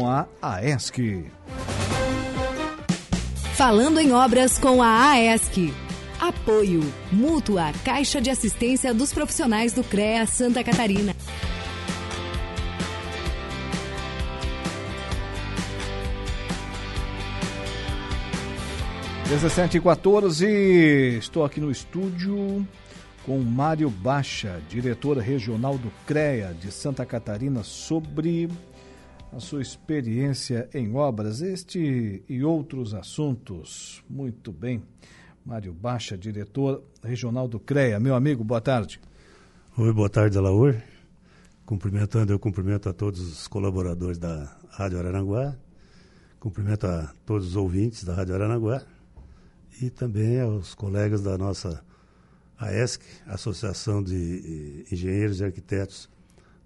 a AESC. Falando em obras com a AESC. Apoio. Mútua Caixa de Assistência dos Profissionais do CREA Santa Catarina. Dezessete e 14, estou aqui no estúdio com Mário Baixa, diretor regional do CREA de Santa Catarina, sobre a sua experiência em obras, este e outros assuntos. Muito bem. Mário Baixa, diretor regional do CREA. Meu amigo, boa tarde. Oi, boa tarde, Alaur. Cumprimentando, eu cumprimento a todos os colaboradores da Rádio Araranguá, cumprimento a todos os ouvintes da Rádio Araranguá e também aos colegas da nossa AESC, Associação de Engenheiros e Arquitetos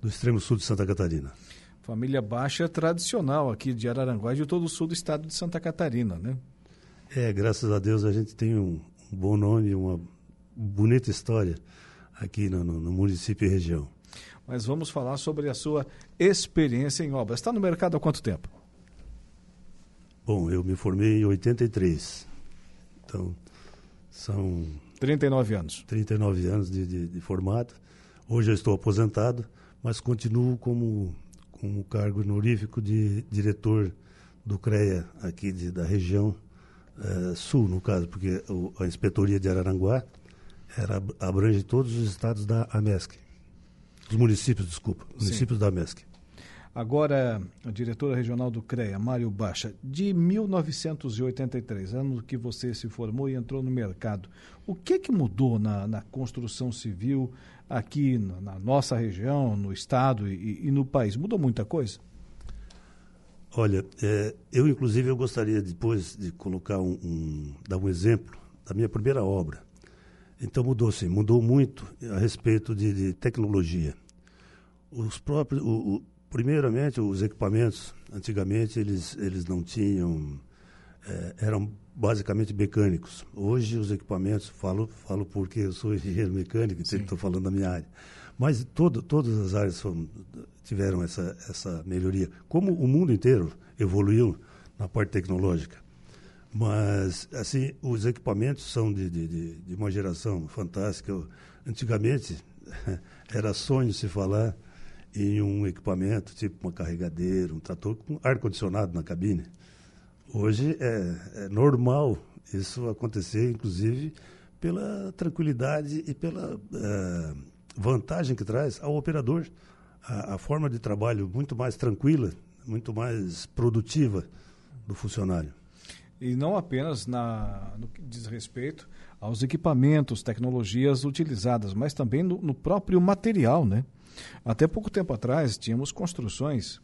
do Extremo Sul de Santa Catarina. Família Baixa tradicional aqui de Araranguá e de todo o sul do estado de Santa Catarina, né? É, graças a Deus a gente tem um, um bom nome, uma bonita história aqui no, no, no, município e região. Mas vamos falar sobre a sua experiência em obras. Está no mercado há quanto tempo? Bom, eu me formei em 83. Então, são 39 anos. 39 anos de, de, de formato. Hoje eu estou aposentado, mas continuo como, como cargo honorífico de diretor do CREA aqui de, da região uh, sul, no caso, porque o, a inspetoria de Araranguá era, abrange todos os estados da AMESC. Os municípios, desculpa, municípios Sim. da AMESC. Agora, a diretora regional do CREA, Mário Baixa, de 1983, ano que você se formou e entrou no mercado, o que que mudou na, na construção civil aqui na, na, nossa região, no estado e, e, no país? Mudou muita coisa? Olha, é, eu inclusive eu gostaria depois de colocar um, um, dar um exemplo da minha primeira obra. Então mudou sim, mudou muito a respeito de, de tecnologia. Os próprios, o, o, Primeiramente, os equipamentos, antigamente eles, eles não tinham, é, eram basicamente mecânicos. Hoje os equipamentos, falo, falo porque eu sou engenheiro mecânico, então estou falando da minha área. Mas todo, todas as áreas foram, tiveram essa, essa melhoria. Como o mundo inteiro evoluiu na parte tecnológica. Mas, assim, os equipamentos são de, de, de uma geração fantástica. Antigamente, era sonho se falar em um equipamento, tipo uma carregadeira, um trator com ar-condicionado na cabine. Hoje é, é, normal isso acontecer, inclusive pela tranquilidade e pela uh, vantagem que traz ao operador. A, a, forma de trabalho muito mais tranquila, muito mais produtiva do funcionário. E não apenas na, no que diz respeito aos equipamentos, tecnologias utilizadas, mas também no, no próprio material, né? Até pouco tempo atrás, tínhamos construções.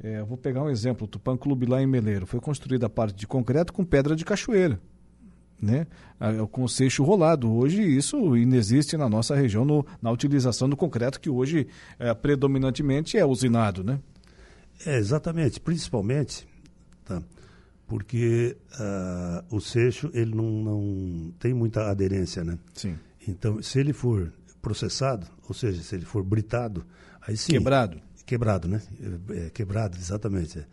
É, vou pegar um exemplo: o Tupan Clube lá em Meleiro. Foi construída a parte de concreto com pedra de cachoeira. Né? com seixo rolado. Hoje isso inexiste na nossa região no, na utilização do concreto que hoje é, predominantemente é usinado, né? É, exatamente, principalmente, tá? Porque uh, o seixo ele não, não tem muita aderência, né? Sim. Então, se ele for processado, ou seja, se ele for britado, aí sim. Quebrado. Quebrado, né? É, é quebrado, exatamente.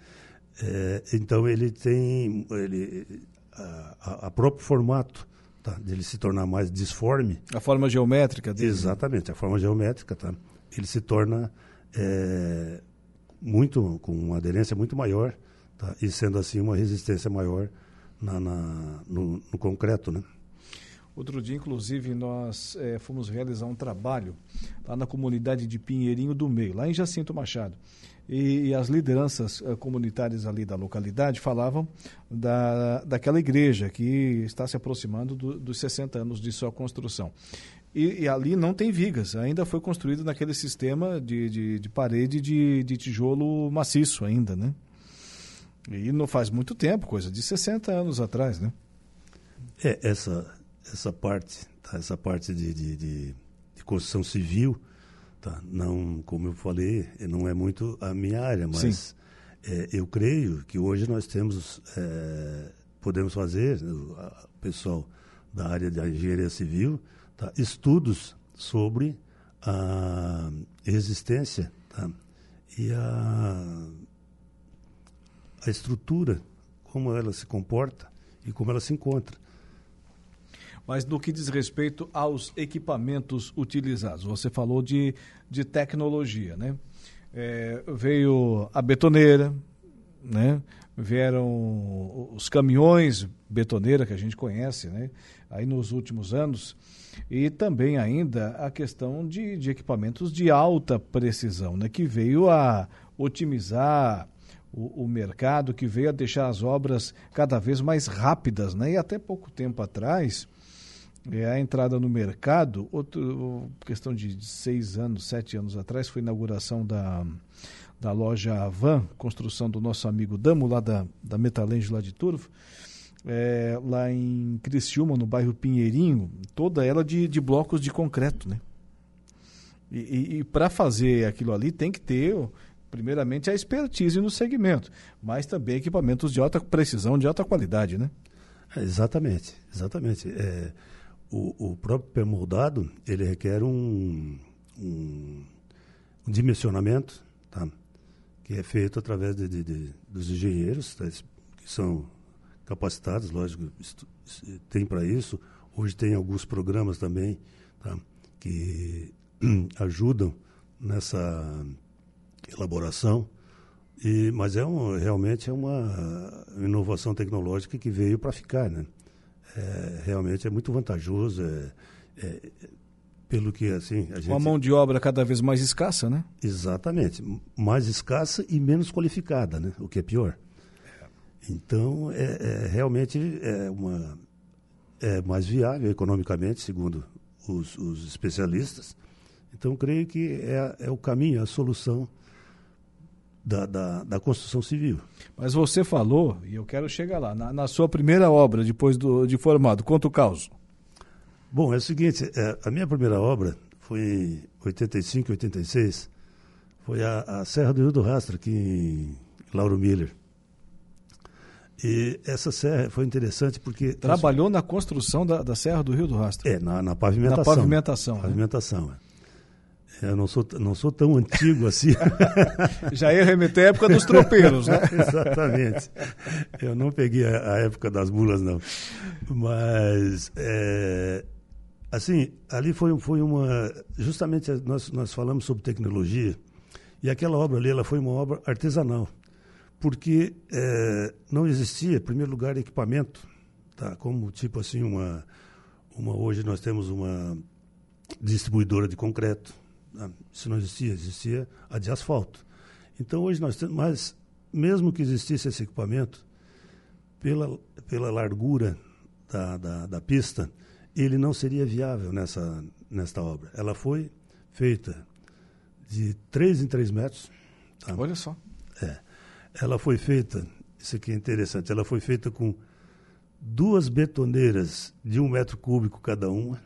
É, então ele tem ele, a, a próprio formato tá, dele se tornar mais disforme. A forma geométrica dele. Exatamente, a forma geométrica, tá? Ele se torna é, muito com uma aderência muito maior, tá? E sendo assim uma resistência maior na, na no, no concreto, né? Outro dia, inclusive, nós é, fomos realizar um trabalho lá na comunidade de Pinheirinho do Meio, lá em Jacinto Machado. E, e as lideranças é, comunitárias ali da localidade falavam da, daquela igreja que está se aproximando do, dos 60 anos de sua construção. E, e, ali não tem vigas, ainda foi construído naquele sistema de, de, de parede de, de tijolo maciço ainda, né? E não faz muito tempo, coisa de 60 anos atrás, né? É, essa, essa parte, tá? essa parte de, de, de, de, construção civil, tá? não, como eu falei, não é muito a minha área, mas é, eu creio que hoje nós temos, é, podemos fazer, o pessoal da área da engenharia civil, tá? estudos sobre a resistência tá? e a a estrutura, como ela se comporta e como ela se encontra. Mas no que diz respeito aos equipamentos utilizados, você falou de, de tecnologia, né? É, veio a betoneira, né? vieram os caminhões betoneira que a gente conhece, né? Aí nos últimos anos e também ainda a questão de, de equipamentos de alta precisão, né? Que veio a otimizar o, o, mercado, que veio a deixar as obras cada vez mais rápidas, né? E até pouco tempo atrás é, a entrada no mercado, outro, questão de seis anos, sete anos atrás, foi a inauguração da da loja Avan, construção do nosso amigo Damo, lá da, da Metalenge, lá de Turvo, é, lá em Criciúma, no bairro Pinheirinho, toda ela de, de blocos de concreto, né? E, e, e para fazer aquilo ali tem que ter, primeiramente, a expertise no segmento, mas também equipamentos de alta precisão, de alta qualidade, né? É, exatamente, exatamente. É, o, o próprio permoldado, ele requer um, um, um dimensionamento, tá? que é feito através de, de, de dos engenheiros, tá, que são capacitados, lógico, tem para isso. Hoje tem alguns programas também tá, que ajudam nessa elaboração. E, mas é um, realmente é uma inovação tecnológica que veio para ficar, né? É, realmente é muito vantajoso, é, é, pelo que assim a gente... Uma mão de obra cada vez mais escassa, né? Exatamente, mais escassa e menos qualificada, né? O que é pior. Então, é, é realmente é uma é mais viável economicamente, segundo os, os especialistas. Então, creio que é, é o caminho, a solução da, da, da, construção civil. Mas você falou, e eu quero chegar lá, na, na sua primeira obra, depois do, de formado, conta o caos. Bom, é o seguinte, é, a minha primeira obra foi em 85, 86, foi a, a Serra do Rio do Rastro, aqui em Lauro Miller. E essa serra foi interessante porque... Trabalhou na construção da, da Serra do Rio do Rastro? É, na, na pavimentação. Na pavimentação. Né? Pavimentação, é. Eu não sou, não sou tão antigo assim. Já ia remeter à época dos tropeiros, né? Exatamente. Eu não peguei a, a, época das mulas, não. Mas é, Assim, ali foi, foi uma. Justamente nós, nós falamos sobre tecnologia, e aquela obra ali ela foi uma obra artesanal, porque é, não existia, em primeiro lugar, equipamento, tá? como tipo assim, uma, uma. Hoje nós temos uma distribuidora de concreto. Tá? Isso não existia, existia a de asfalto. Então hoje nós temos. Mas, mesmo que existisse esse equipamento, pela, pela largura da, da, da pista ele não seria viável nessa, nesta obra. Ela foi feita de 3 em 3 metros. Tá? Olha só. É. Ela foi feita, isso aqui é interessante, ela foi feita com duas betoneiras de um metro cúbico cada uma.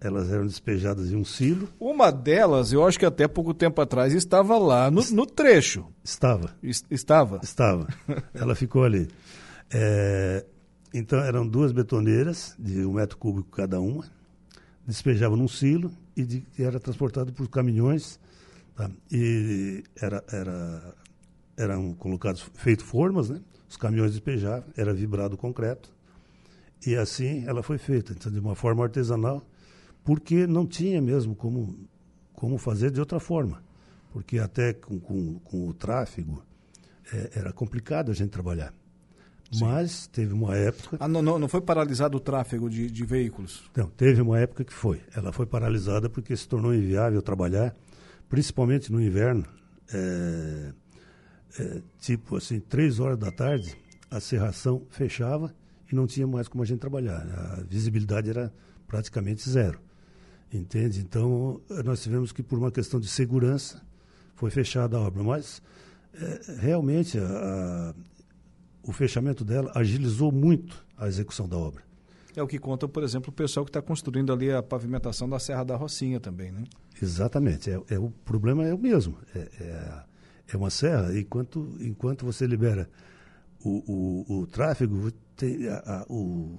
Elas eram despejadas em um silo. Uma delas, eu acho que até pouco tempo atrás, estava lá no, no trecho. Estava. Es, estava? Estava. Ela ficou ali. É, então eram duas betoneiras de um metro cúbico cada uma, despejavam num silo e de, era transportado por caminhões. Tá? E era, era, eram colocados, feito formas, né? os caminhões despejavam, era vibrado o concreto. E assim ela foi feita, então, de uma forma artesanal, porque não tinha mesmo como, como fazer de outra forma. Porque até com, com, com o tráfego é, era complicado a gente trabalhar. Sim. Mas teve uma época. Ah, não, não, não foi paralisado o tráfego de, de veículos? Não, teve uma época que foi. Ela foi paralisada porque se tornou inviável trabalhar, principalmente no inverno. É, é, tipo assim, três horas da tarde, a serração fechava e não tinha mais como a gente trabalhar. A visibilidade era praticamente zero. Entende? Então, nós tivemos que, por uma questão de segurança, foi fechada a obra. Mas, é, realmente, a, o fechamento dela agilizou muito a execução da obra. É o que conta, por exemplo, o pessoal que está construindo ali a pavimentação da Serra da Rocinha também, né? Exatamente. É, é o problema é o mesmo. É, é, é, uma serra, enquanto, enquanto você libera o, o, o tráfego, tem, a, a, o,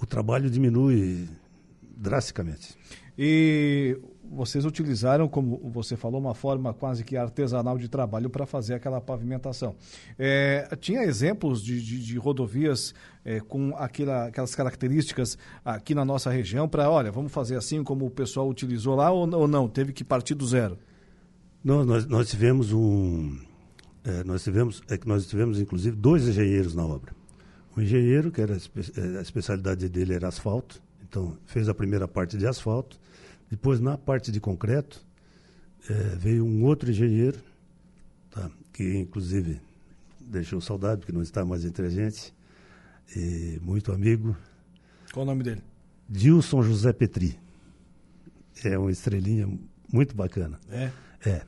o trabalho diminui drasticamente. E vocês utilizaram, como você falou, uma forma quase que artesanal de trabalho para fazer aquela pavimentação. É, tinha exemplos de, de, de rodovias é, com aquela, aquelas características aqui na nossa região para, olha, vamos fazer assim como o pessoal utilizou lá ou, ou não? Teve que partir do zero? Não, nós, nós tivemos um. É, nós tivemos, é que nós tivemos, inclusive, dois engenheiros na obra. Um engenheiro, que era a especialidade dele era asfalto, então fez a primeira parte de asfalto depois, na parte de concreto, é, veio um outro engenheiro, tá, que inclusive deixou saudade, porque não está mais entre a gente, e muito amigo. Qual o nome dele? Dilson José Petri. É uma estrelinha muito bacana. É? É.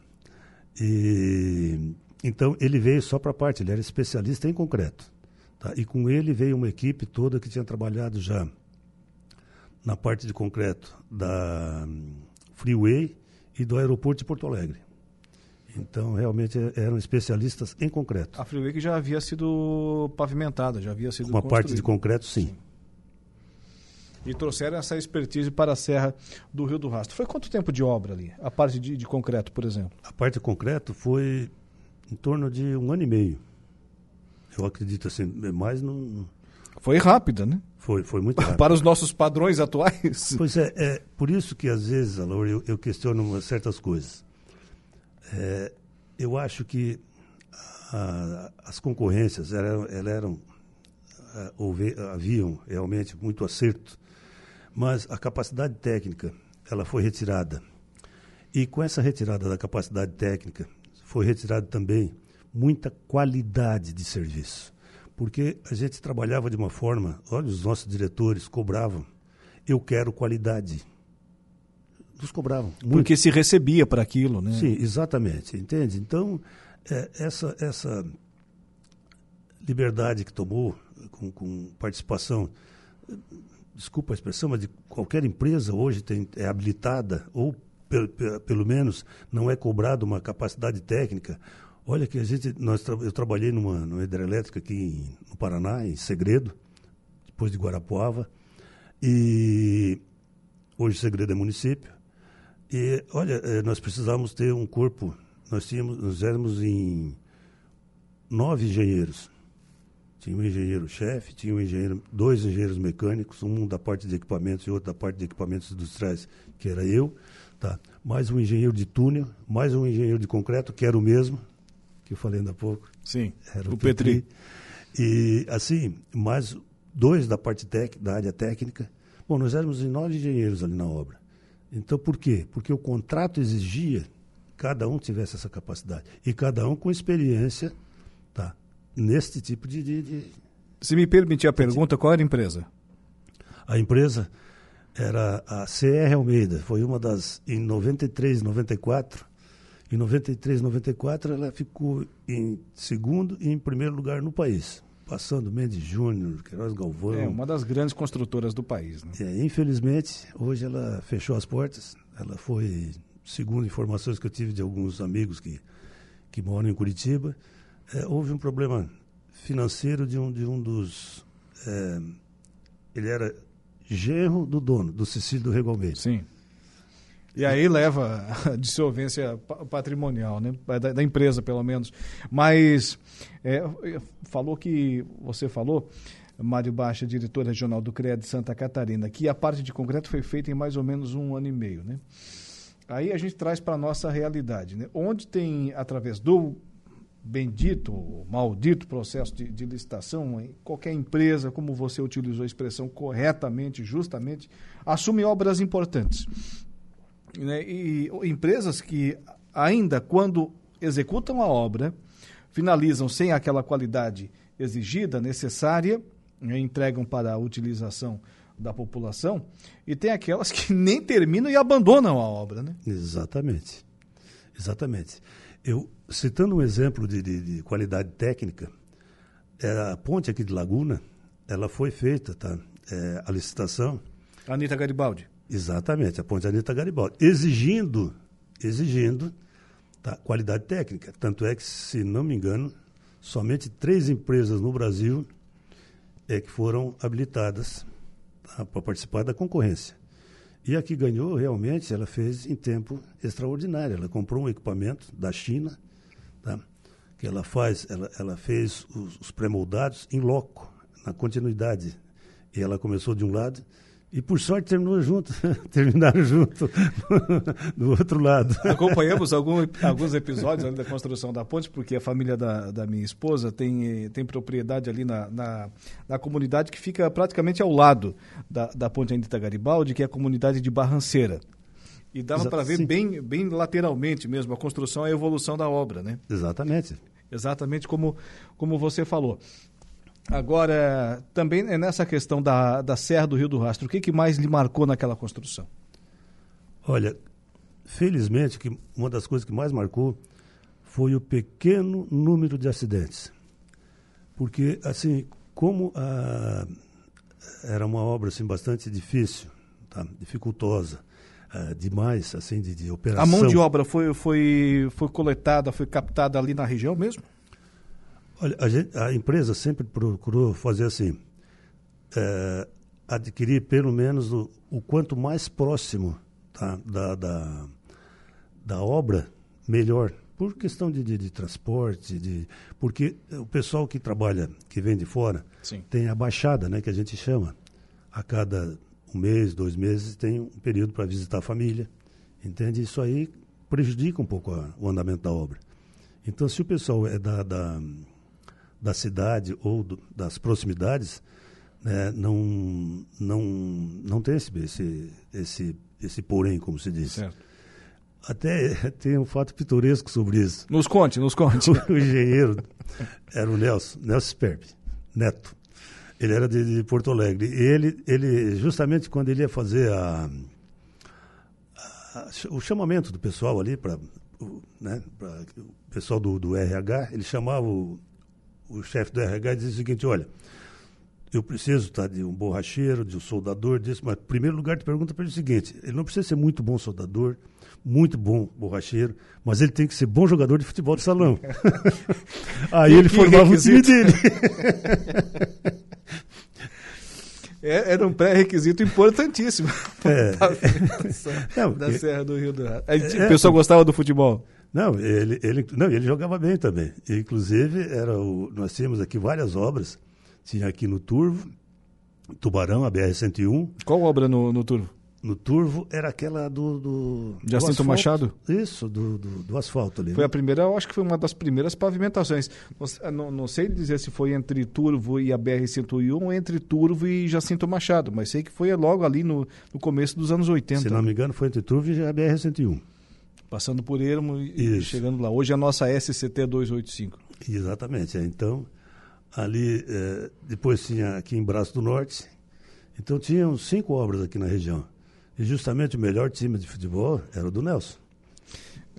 E, então, ele veio só para a parte, ele era especialista em concreto. Tá? E com ele veio uma equipe toda que tinha trabalhado já na parte de concreto da hum, Freeway e do aeroporto de Porto Alegre. Então, realmente é, eram especialistas em concreto. A Freeway que já havia sido pavimentada, já havia sido Uma parte de concreto, sim. sim. E trouxeram essa expertise para a Serra do Rio do Rastro. Foi quanto tempo de obra ali? A parte de, de concreto, por exemplo? A parte de concreto foi em torno de um ano e meio. Eu acredito assim, mais não. Foi rápida, né? Foi, foi muito rápido. Para os nossos padrões atuais? Pois é, é por isso que às vezes, Alor, eu, eu questiono certas coisas. É, eu acho que a, as concorrências eram, elas eram houve, haviam realmente muito acerto, mas a capacidade técnica ela foi retirada. E com essa retirada da capacidade técnica, foi retirada também muita qualidade de serviço porque a gente trabalhava de uma forma, olha, os nossos diretores cobravam, eu quero qualidade. Nos cobravam. Muito. Porque se recebia para aquilo, né? Sim, exatamente, entende? Então, é, essa, essa liberdade que tomou com, com participação, desculpa a expressão, mas de qualquer empresa hoje tem, é habilitada, ou pelo menos não é cobrada uma capacidade técnica Olha que a gente, nós, eu trabalhei numa, numa hidrelétrica aqui em, no Paraná, em Segredo, depois de Guarapuava, e hoje Segredo é município. E olha, eh, nós precisávamos ter um corpo, nós tínhamos, nós éramos em nove engenheiros. Tinha um engenheiro-chefe, tinha um engenheiro, dois engenheiros mecânicos, um da parte de equipamentos e outro da parte de equipamentos industriais, que era eu, tá? mais um engenheiro de túnel, mais um engenheiro de concreto, que era o mesmo, que eu falei ainda há pouco. Sim, era o, o Petri. Petri. E, assim, mais dois da parte tec, da área técnica. Bom, nós éramos nove engenheiros ali na obra. Então, por quê? Porque o contrato exigia cada um tivesse essa capacidade. E cada um com experiência tá, nesse tipo de, de, de... Se me permitir a pergunta, qual era a empresa? A empresa era a CR Almeida. Foi uma das, em 93, 94, em 93, 94, ela ficou em segundo e em primeiro lugar no país, passando Mendes Júnior, Queiroz Galvão. É uma das grandes construtoras do país. Né? É, infelizmente, hoje ela fechou as portas. Ela foi, segundo informações que eu tive de alguns amigos que, que moram em Curitiba, é, houve um problema financeiro de um, de um dos. É, ele era genro do dono, do Cecílio do Regalmeiro. Sim. E aí leva a dissolvência patrimonial, né? Da, da empresa, pelo menos. Mas é, falou que, você falou, Mário Baixa, diretor regional do CREA de Santa Catarina, que a parte de concreto foi feita em mais ou menos um ano e meio, né? Aí a gente traz para a nossa realidade, né? Onde tem, através do bendito, maldito processo de, de licitação, qualquer empresa, como você utilizou a expressão corretamente, justamente, assume obras importantes né, e empresas que ainda quando executam a obra finalizam sem aquela qualidade exigida, necessária, né, entregam para a utilização da população, e tem aquelas que nem terminam e abandonam a obra. Né? Exatamente. Exatamente. Eu, citando um exemplo de, de, de qualidade técnica, é, a ponte aqui de Laguna, ela foi feita, tá? É, a licitação. Anitta Garibaldi. Exatamente, a ponte Anitta Garibaldi. Exigindo, exigindo tá, qualidade técnica. Tanto é que, se não me engano, somente três empresas no Brasil é que foram habilitadas tá, para participar da concorrência. E a que ganhou, realmente, ela fez em tempo extraordinário. Ela comprou um equipamento da China, tá? que ela faz, ela, ela fez os, os pré-moldados em loco, na continuidade. E ela começou de um lado e por sorte terminou junto, terminaram junto do outro lado. Acompanhamos algum, alguns episódios ali da construção da ponte, porque a família da, da minha esposa tem, tem propriedade ali na, na, na comunidade que fica praticamente ao lado da, da ponte Anita Garibaldi, que é a comunidade de Barranceira. E dava para ver bem, bem lateralmente mesmo a construção e a evolução da obra, né? Exatamente. Exatamente como, como você falou. Agora, também é nessa questão da, da Serra do Rio do Rastro, o que, que mais lhe marcou naquela construção? Olha, felizmente, que uma das coisas que mais marcou foi o pequeno número de acidentes. Porque, assim, como a, era uma obra assim, bastante difícil, tá? dificultosa, uh, demais, assim, de, de operação. A mão de obra foi, foi, foi coletada, foi captada ali na região mesmo? Olha, a, gente, a empresa sempre procurou fazer assim, é, adquirir pelo menos o, o quanto mais próximo tá, da, da, da, obra, melhor. Por questão de, de, de, transporte, de, porque o pessoal que trabalha, que vem de fora, Sim. tem a baixada, né, que a gente chama. A cada um mês, dois meses, tem um período para visitar a família. Entende? Isso aí prejudica um pouco a, o andamento da obra. Então, se o pessoal é da, da da cidade ou do, das proximidades né, não, não, não tem esse, esse, esse, esse porém, como se diz. Certo. Até tem um fato pitoresco sobre isso. Nos conte, nos conte. O, o engenheiro era o Nelson, Nelson Sperp, neto. Ele era de, de, Porto Alegre. E ele, ele, justamente quando ele ia fazer a, a o chamamento do pessoal ali para né, o pessoal do, do RH, ele chamava o, o chefe do RH dizia o seguinte, olha, eu preciso tá, de um borracheiro, de um soldador, disso, mas em primeiro lugar te pergunta para ele o seguinte, ele não precisa ser muito bom soldador, muito bom borracheiro, mas ele tem que ser bom jogador de futebol de salão. Aí ele formava requisito? o time dele. É, era um pré-requisito importantíssimo é. da, da Serra do Rio do Rato. É, o pessoal gostava do futebol? Não, ele, ele, não, ele jogava bem também. Inclusive, era o, nós tínhamos aqui várias obras. Tinha aqui no Turvo, Tubarão, a BR-101. Qual obra no, no Turvo? No Turvo era aquela do. do Jacinto do Machado? Isso, do, do, do, asfalto ali. Foi né? a primeira, eu acho que foi uma das primeiras pavimentações. Não, não, não sei dizer se foi entre Turvo e a BR-101 ou entre Turvo e Jacinto Machado, mas sei que foi logo ali no, no começo dos anos 80. Se não me engano, foi entre Turvo e a BR-101. Passando por Ermo e Isso. chegando lá. Hoje é a nossa SCT 285. Exatamente. É. Então, ali, é, depois tinha aqui em Braço do Norte. Então, tinham cinco obras aqui na região. E justamente o melhor time de futebol era o do Nelson.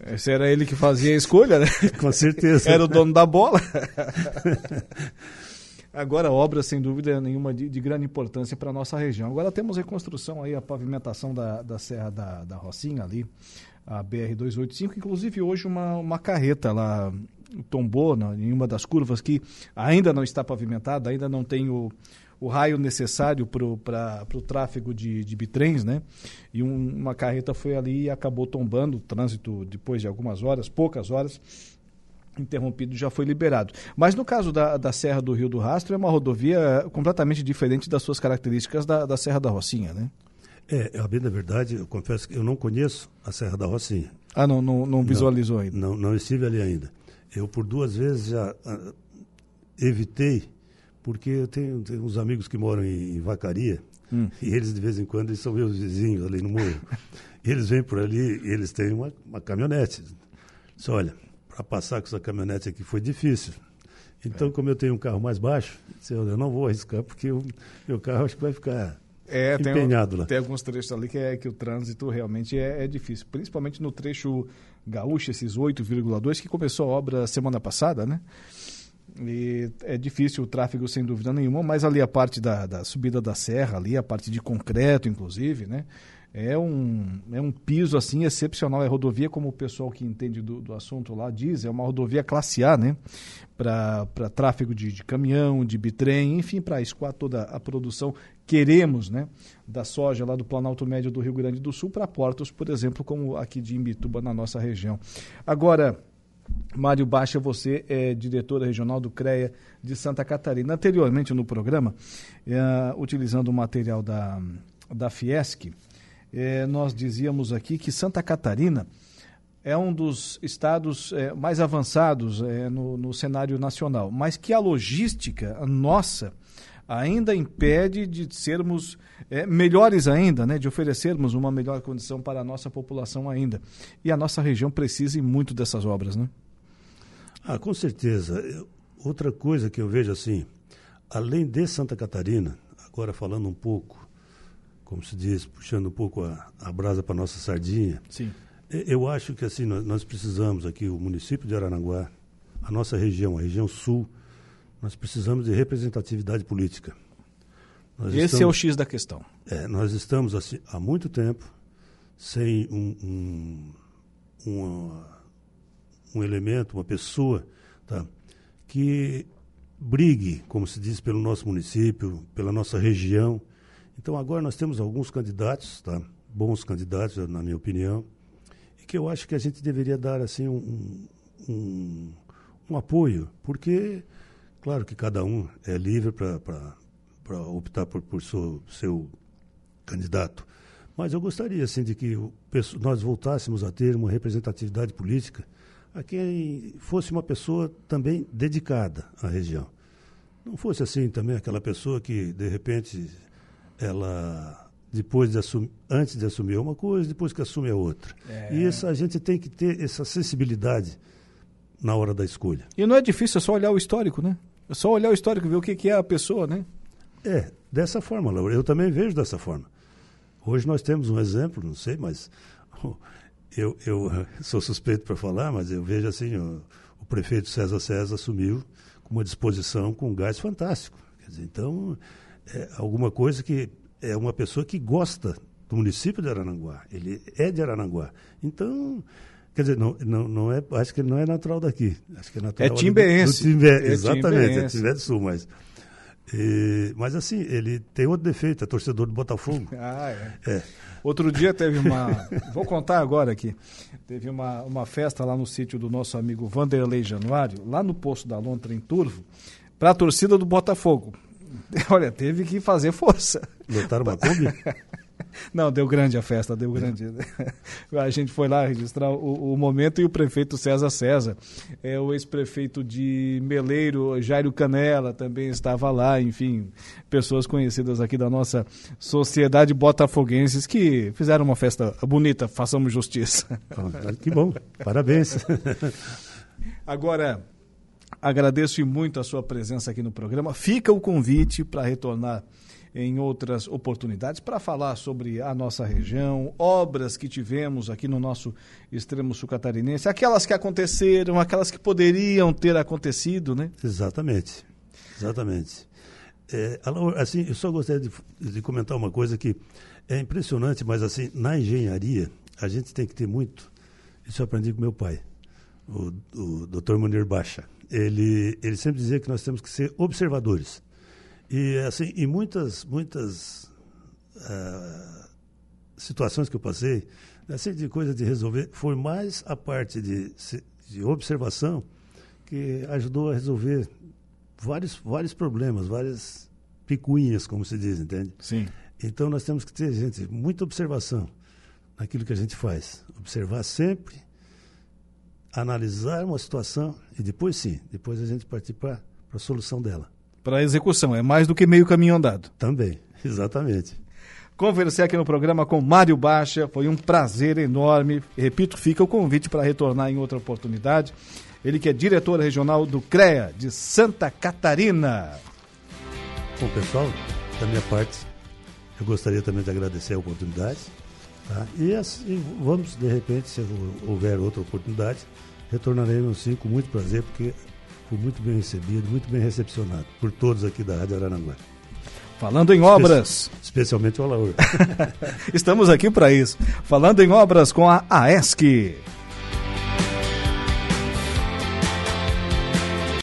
Esse era ele que fazia a escolha, né? Com certeza. era o dono da bola. Agora, obra, sem dúvida nenhuma, de, de grande importância para a nossa região. Agora temos reconstrução aí, a pavimentação da, da Serra da, da Rocinha ali, a BR-285, inclusive hoje uma, uma carreta lá tombou na, em uma das curvas que ainda não está pavimentada, ainda não tem o, o raio necessário para o tráfego de, de bitrens, né? E um, uma carreta foi ali e acabou tombando, o trânsito depois de algumas horas, poucas horas, interrompido já foi liberado. Mas no caso da, da Serra do Rio do Rastro, é uma rodovia completamente diferente das suas características da, da Serra da Rocinha, né? É, a bem da verdade, eu confesso que eu não conheço a Serra da Rocinha. Ah, não, não, não visualizou não, ainda? Não, não estive ali ainda. Eu, por duas vezes, já uh, evitei, porque eu tenho, tenho uns amigos que moram em, em Vacaria, hum. e eles, de vez em quando, eles são meus vizinhos ali no morro. eles vêm por ali e eles têm uma, uma caminhonete. Disse, olha, para passar com essa caminhonete aqui foi difícil. Então, é. como eu tenho um carro mais baixo, eu não vou arriscar, porque o meu carro acho que vai ficar é, empenhado tem, lá. Tem alguns trechos ali que, é, que o trânsito realmente é, é difícil, principalmente no trecho gaúcho, esses 8,2, que começou a obra semana passada, né? E é difícil o tráfego, sem dúvida nenhuma, mas ali a parte da, da subida da serra, ali, a parte de concreto, inclusive, né? É um, é um piso assim excepcional. É rodovia, como o pessoal que entende do, do assunto lá diz, é uma rodovia classe A, né? Para tráfego de, de, caminhão, de bitrem, enfim, para escoar toda a produção. Queremos, né? Da soja lá do Planalto Médio do Rio Grande do Sul para portos, por exemplo, como aqui de Imbituba, na nossa região. Agora. Mário Baixa, você é diretora regional do CREA de Santa Catarina. Anteriormente no programa, é, utilizando o material da, da Fiesc, é, nós dizíamos aqui que Santa Catarina é um dos estados é, mais avançados é, no, no, cenário nacional, mas que a logística nossa ainda impede de sermos é, melhores ainda, né, de oferecermos uma melhor condição para a nossa população ainda. E a nossa região precisa muito dessas obras, né? Ah, com certeza. Outra coisa que eu vejo assim, além de Santa Catarina, agora falando um pouco como se diz, puxando um pouco a, a brasa para nossa sardinha. Sim. Eu acho que assim nós, nós, precisamos aqui o município de Aranaguá, a nossa região, a região sul, nós precisamos de representatividade política. Nós Esse estamos, é o X da questão. É, nós estamos assim, há muito tempo sem um, um, uma, um elemento, uma pessoa, tá, que brigue, como se diz, pelo nosso município, pela nossa região, então agora nós temos alguns candidatos, tá? bons candidatos, na minha opinião, e que eu acho que a gente deveria dar assim um, um, um apoio, porque, claro que cada um é livre para optar por, por seu, seu candidato, mas eu gostaria assim de que nós voltássemos a ter uma representatividade política a quem fosse uma pessoa também dedicada à região. Não fosse assim também aquela pessoa que, de repente, ela depois de assumir, antes de assumir uma coisa, depois que assume a outra. É. E isso a gente tem que ter essa sensibilidade na hora da escolha. E não é difícil, é só olhar o histórico, né? É só olhar o histórico e ver o que, que é a pessoa, né? É, dessa forma, Laura. Eu também vejo dessa forma. Hoje nós temos um exemplo, não sei, mas eu, eu sou suspeito para falar, mas eu vejo assim, o, o prefeito César César assumiu com uma disposição com um gás fantástico. Quer dizer, então, é alguma coisa que é uma pessoa que gosta do município de Arananguá. Ele é de Arananguá. Então, quer dizer, não, não, não é, acho que ele não é natural daqui. Acho que é natural é timbeense. Do, do Timbé, é exatamente, é Timbé do Sul, mas e, mas assim, ele tem outro defeito, é torcedor do Botafogo. Ah, é. é. Outro dia teve uma. vou contar agora aqui. Teve uma, uma festa lá no sítio do nosso amigo Vanderlei Januário, lá no posto da Lontra, em Turvo, para a torcida do Botafogo. Olha, teve que fazer força. Lotaram uma Kombi? Não, deu grande a festa, deu grande. A gente foi lá registrar o, o momento e o prefeito César César, é, o ex-prefeito de Meleiro, Jairo Canela, também estava lá, enfim, pessoas conhecidas aqui da nossa sociedade botafoguenses que fizeram uma festa bonita, façamos justiça. Que bom, parabéns. Agora, Agradeço muito a sua presença aqui no programa. Fica o convite para retornar em outras oportunidades para falar sobre a nossa região, obras que tivemos aqui no nosso extremo sul catarinense, aquelas que aconteceram, aquelas que poderiam ter acontecido, né? Exatamente, exatamente. É, assim, eu só gostaria de, de comentar uma coisa que é impressionante, mas assim, na engenharia a gente tem que ter muito. Isso eu aprendi com meu pai, o, o Dr. Munir Baixa ele, ele sempre dizia que nós temos que ser observadores. E, assim, em muitas, muitas uh, situações que eu passei, assim, de coisa de resolver, foi mais a parte de, de observação que ajudou a resolver vários, vários problemas, várias picuinhas, como se diz, entende? Sim. Então nós temos que ter, gente, muita observação naquilo que a gente faz. Observar sempre analisar uma situação e depois sim, depois a gente partir para a solução dela. Para a execução, é mais do que meio caminho andado. Também, exatamente. Conversei aqui no programa com Mário Baixa, foi um prazer enorme. Repito, fica o convite para retornar em outra oportunidade. Ele que é diretor regional do CREA de Santa Catarina. Bom, pessoal, da minha parte, eu gostaria também de agradecer a oportunidade Tá? E assim, vamos, de repente, se houver outra oportunidade, retornaremos sim com muito prazer, porque fui muito bem recebido, muito bem recepcionado por todos aqui da Rádio Arananguá. Falando em Espe obras. especialmente o Alaor. Estamos aqui para isso. Falando em obras com a AESC.